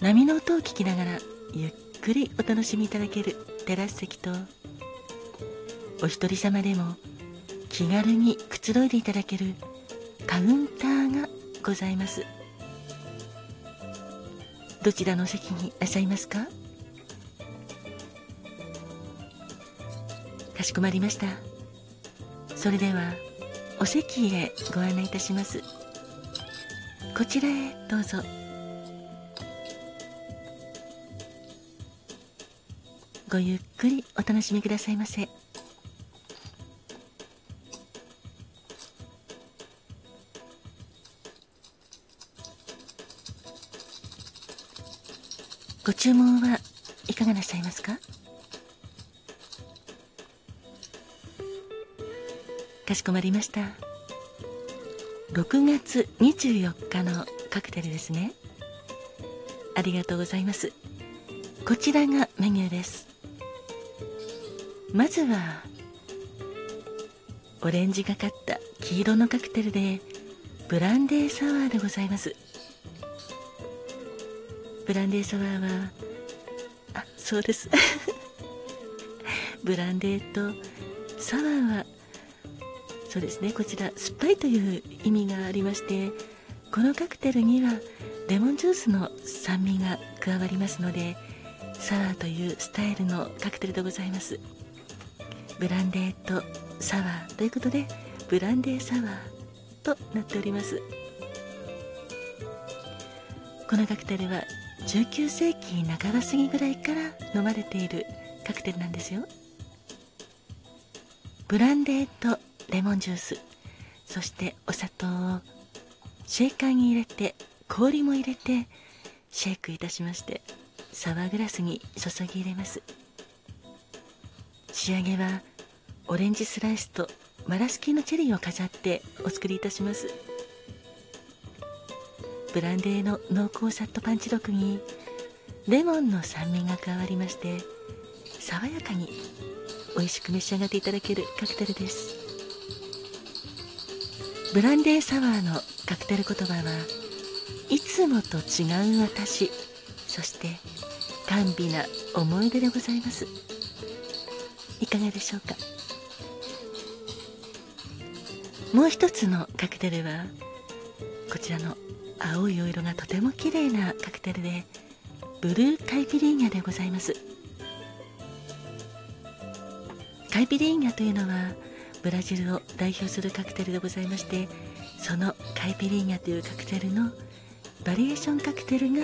波の音を聞きながらゆっくりお楽しみいただけるテラス席とお一人様でも気軽にくつろいでいただけるカウンターがございます。どちらの席にいらっしゃいますか？かしこまりました。それではお席へご案内いたします。こちらへどうぞ。ごゆっくりお楽しみくださいませ。ご注文はいかがなさいますか？かしこまりました。6月24日のカクテルですね。ありがとうございます。こちらがメニューです。まずはオレンジがかった黄色のカクテルでブランデーサワーでございます。ブランデーサワーはあそうです。ブランデーとサワーはそうですねこちら酸っぱいという意味がありましてこのカクテルにはレモンジュースの酸味が加わりますのでサワーというスタイルのカクテルでございます。ブランデーとサワーということでブランデーサワーとなっております。このカクテルは19世紀半ば過ぎぐらいから飲まれているカクテルなんですよ。ブランデーとレモンジュースそしてお砂糖をシェーカーに入れて氷も入れてシェイクいたしましてサワーグラスに注ぎ入れます。仕上げはオレンジスライスとマラスキーのチェリーを飾ってお作りいたします。ブランデーの濃厚さとパンチ力にレモンの酸味が加わりまして爽やかに美味しく召し上がっていただけるカクテルです。ブランデーサワーのカクテル言葉はいつもと違う私そして甘美な思い出でございます。いかがでしょうか？もう一つのカクテルはこちらの青いお色がとても綺麗なカクテルでブルーカイピリーニャでございます。カイピリーニャというのはブラジルを代表するカクテルでございましてそのカイピリーニャというカクテルのバリエーションカクテルが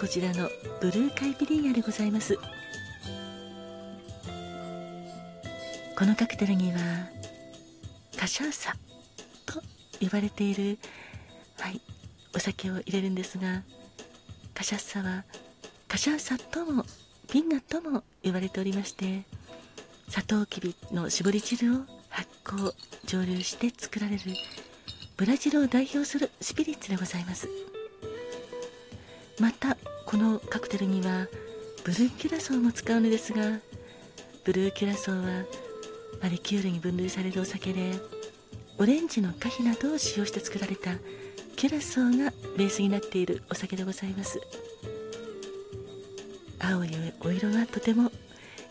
こちらのブルーカイピリーニャでございます。このカクテルにはカシャーサと呼ばれているはいお酒を入れるんですがカシャッサはカシャーサともピンナとも呼ばれておりましてサトウキビの搾り汁を発酵蒸留して作られるブラジルを代表するスピリッツでございます。またこのカクテルにはブルーキュラソーも使うのですがブルーキュラソーはマリキュールに分類されるお酒でオレンジの花皮などを使用して作られたキュラソーがベースになっているお酒でございます。青いお色がとても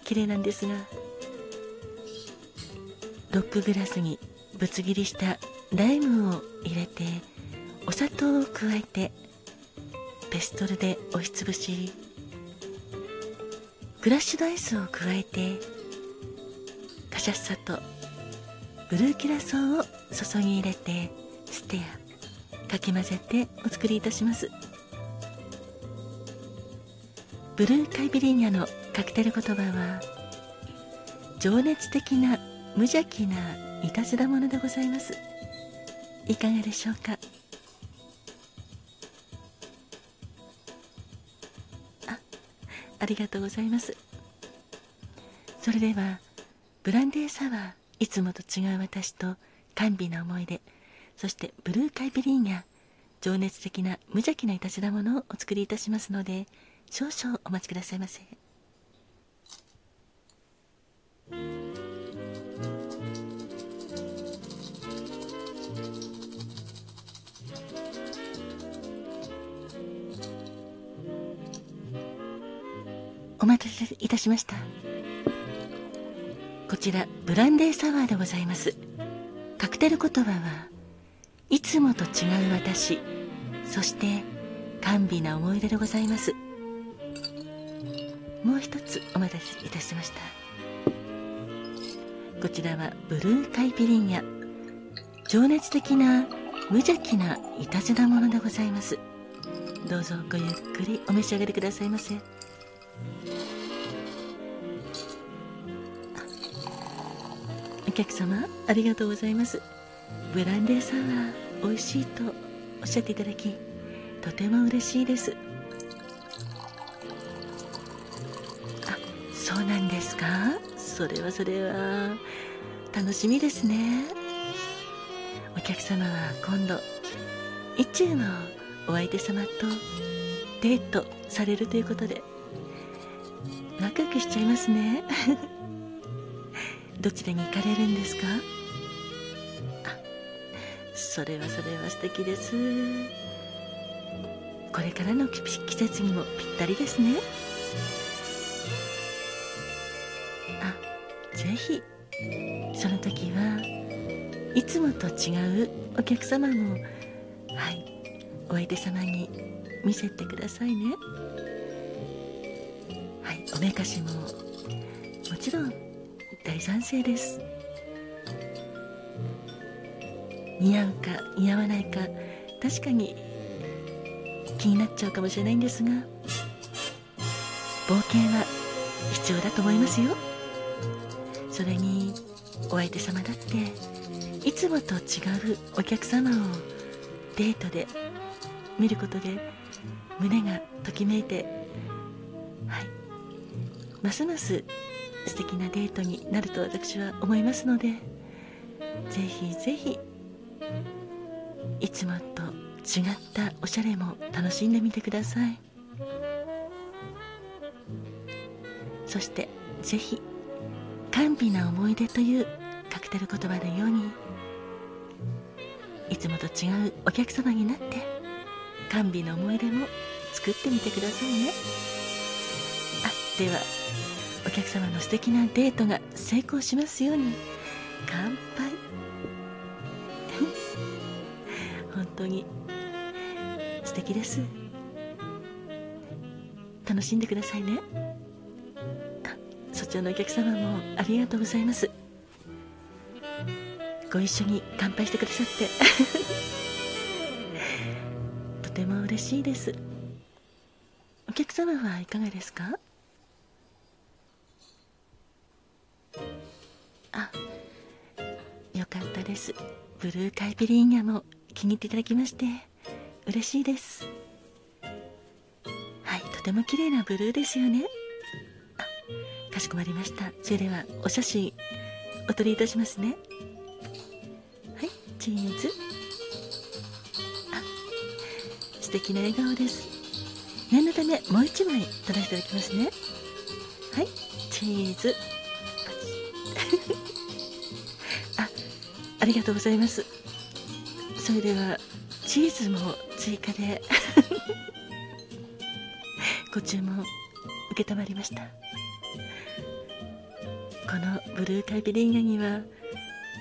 綺麗なんですがロックグラスにぶつ切りしたライムを入れてお砂糖を加えてペストルで押しつぶしクラッシュドアイスを加えてカシャッサとブルーキュラソーを注ぎ入れてステアかき混ぜてお作りいたします。ブルーカイビリーニャのカクテル言葉は情熱的な無邪気ないたずら者でございます。いかがでしょうか？あありがとうございます。それではブランデーサワーいつもと違う私と甘美な思い出そしてブルーカイピリーニャ情熱的な無邪気ないたずらものをお作りいたしますので少々お待ちくださいませ。お待たせいたしました。こちらブランデーサワーでございます。カクテル言葉はいつもと違う私そして甘美な思い出でございます。もう一つお待たせいたしました。こちらはブルーカイピリンヤ。情熱的な無邪気ないたずらものでございます。どうぞごゆっくりお召し上がりくださいませ。客様ありがとうございます。ブランデーサワー美味しいとおっしゃっていただきとても嬉しいです。あそうなんですか？それはそれは楽しみですね。お客様は今度一中のお相手様とデートされるということでワクワクしちゃいますね。どちらに行かれるんですか？あそれはそれは素敵です。これからの季節にもぴったりですね。あぜひ。その時はいつもと違うお客様もはいお相手様に見せてくださいね。はいおめかしももちろん大賛成です。似合うか似合わないか確かに気になっちゃうかもしれないんですが冒険は必要だと思いますよ。それにお相手様だっていつもと違うお客様をデートで見ることで胸がときめいてはいますます素敵なデートになると私は思いますのでぜひぜひいつもと違ったおしゃれも楽しんでみてください。そしてぜひ甘美な思い出というカクテル言葉のようにいつもと違うお客様になって甘美な思い出も作ってみてくださいね。あではお客様の素敵なデートが成功しますように。乾杯。本当に素敵です。楽しんでくださいね。そちらのお客様もありがとうございます。ご一緒に乾杯してくださって。とても嬉しいです。お客様はいかがですか？です。ブルーカイピリーニャも気に入っていただきまして嬉しいです。はいとても綺麗なブルーですよね。あかしこまりました。それではお写真お撮りいたしますね。はいチーズ。あ素敵な笑顔です。念のためもう一枚撮らせていただきますね。はいチーズ。りがとうございます。それではチーズも追加で。ご注文承りました。このブルーカイビリンガには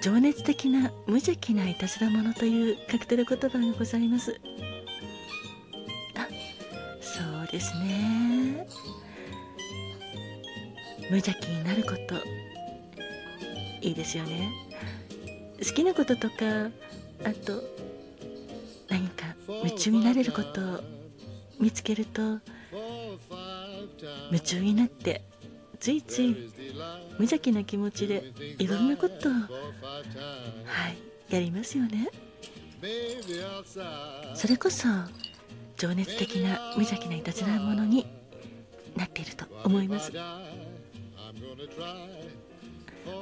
情熱的な無邪気ないたずら者というカクテル言葉がございます。あそうですね。無邪気になることいいですよね。好きなこととかあと何か夢中になれることを見つけると夢中になってついつい無邪気な気持ちでいろんなことをはいやりますよね。それこそ情熱的な無邪気ないたずらものになっていると思います。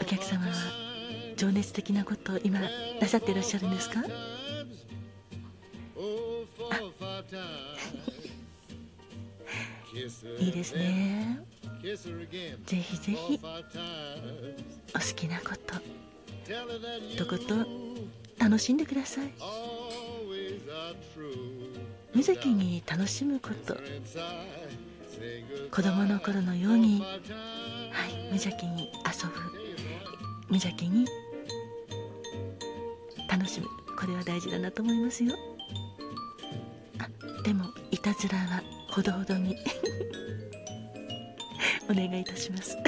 お客様は情熱的なことを今なさっていらっしゃるんですか？いいですね。ぜひぜひお好きなこととことん楽しんでください。無邪気に楽しむこと子供の頃のように、はい、無邪気に遊ぶ無邪気に楽しむこれは大事だなと思いますよ。あでもいたずらはほどほどに。お願いいたします。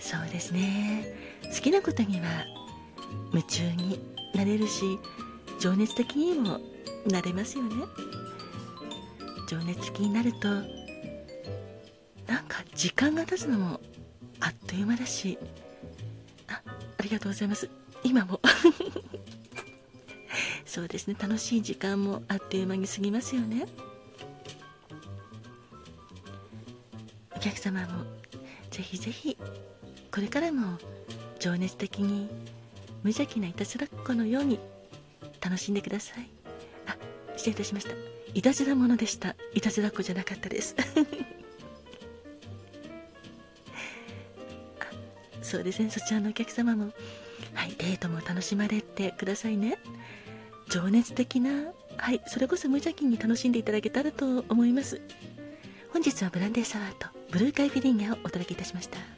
そうですね。好きなことには夢中になれるし情熱的にもなれますよね。情熱的になるとなんか時間が経つのもあっという間だしりがとうございます。今も。そうですね。楽しい時間もあっという間に過ぎますよね。お客様もぜひぜひこれからも情熱的に無邪気ないたずらっ子のように楽しんでください。あ失礼いたしました。いたずら者でした。いたずらっ子じゃなかったです。そうですね。そちらのお客様もはいデートも楽しまれてくださいね。情熱的なはいそれこそ無邪気に楽しんでいただけたらと思います。本日はブランデーサワーとブルーカイフィリンガをお届けいたしました。